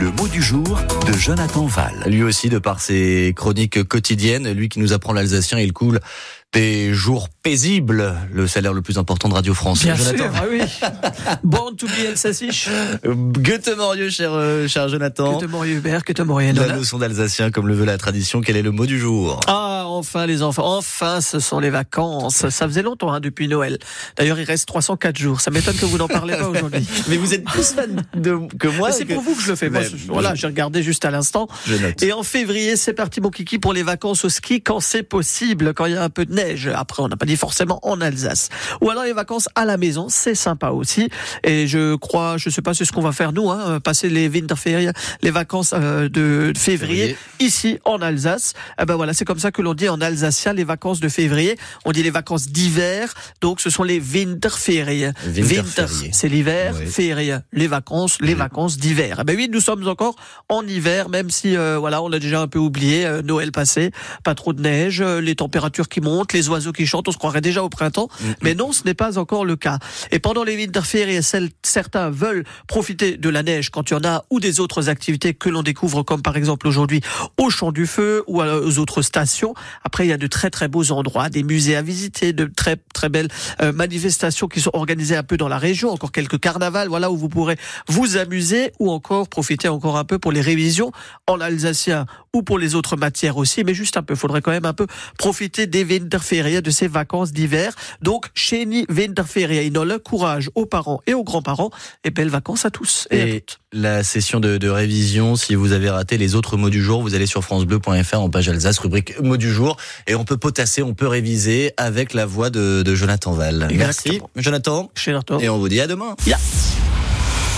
Le mot du jour de Jonathan Val. Lui aussi, de par ses chroniques quotidiennes, lui qui nous apprend l'alsacien, il coule des jours paisibles, le salaire le plus important de Radio France. Bien Jonathan. sûr, ah oui. Born to be Elsassich. Goethe Morieux, cher, euh, cher Jonathan. Que te moriez Hubert, que te moriez La leçon d'alsacien, comme le veut la tradition, quel est le mot du jour? Ah, enfin les enfants, enfin ce sont les vacances. Ça faisait longtemps hein, depuis Noël. D'ailleurs, il reste 304 jours. Ça m'étonne que vous n'en parlez pas aujourd'hui. Mais vous êtes plus fan de, que moi. C'est que- pour vous que je le fais. Moi, Mais- je- voilà, j'ai regardé juste à l'instant. Et en février, c'est parti mon kiki pour les vacances au ski quand c'est possible, quand il y a un peu de neige. Après, on n'a pas dit forcément en Alsace. Ou alors les vacances à la maison, c'est sympa aussi. Et je crois, je sais pas, c'est ce qu'on va faire nous, hein, passer les Winterferien, les vacances euh, de février, Février. ici en Alsace. Eh ben voilà, c'est comme ça que l'on dit en alsacien les vacances de février. On dit les vacances d'hiver, donc ce sont les Winterferien. Winter, c'est l'hiver. Ferien, les vacances, les vacances d'hiver. Eh ben oui, nous sommes encore en hiver, même si euh, voilà, on a déjà un peu oublié euh, Noël passé, pas trop de neige, euh, les températures qui montent, les oiseaux qui chantent, on se croirait déjà au printemps, mais non, ce n'est pas encore le cas. Et pendant les Winterferien, certains veulent profiter de la neige quand il y en a, ou des autres activités que l'on découvre, comme par exemple aujourd'hui au Champ du Feu ou aux autres stations. Après, il y a de très très beaux endroits, des musées à visiter, de très très belles euh, manifestations qui sont organisées un peu dans la région, encore quelques carnavals, voilà où vous pourrez vous amuser ou encore profiter encore un peu pour les révisions en alsacien ou pour les autres matières aussi, mais juste un peu. Faudrait quand même un peu profiter des Winterferien, de ces vacances d'hiver. Donc, chez Ni Winterferien, le courage aux parents et aux grands-parents et belles vacances à tous et, à Et toutes. la session de, de révision, si vous avez raté les autres mots du jour, vous allez sur francebleu.fr en page Alsace, rubrique mots du jour, et on peut potasser, on peut réviser avec la voix de, de Jonathan Val. Merci. Jonathan, Chez Nartor. et on vous dit à demain.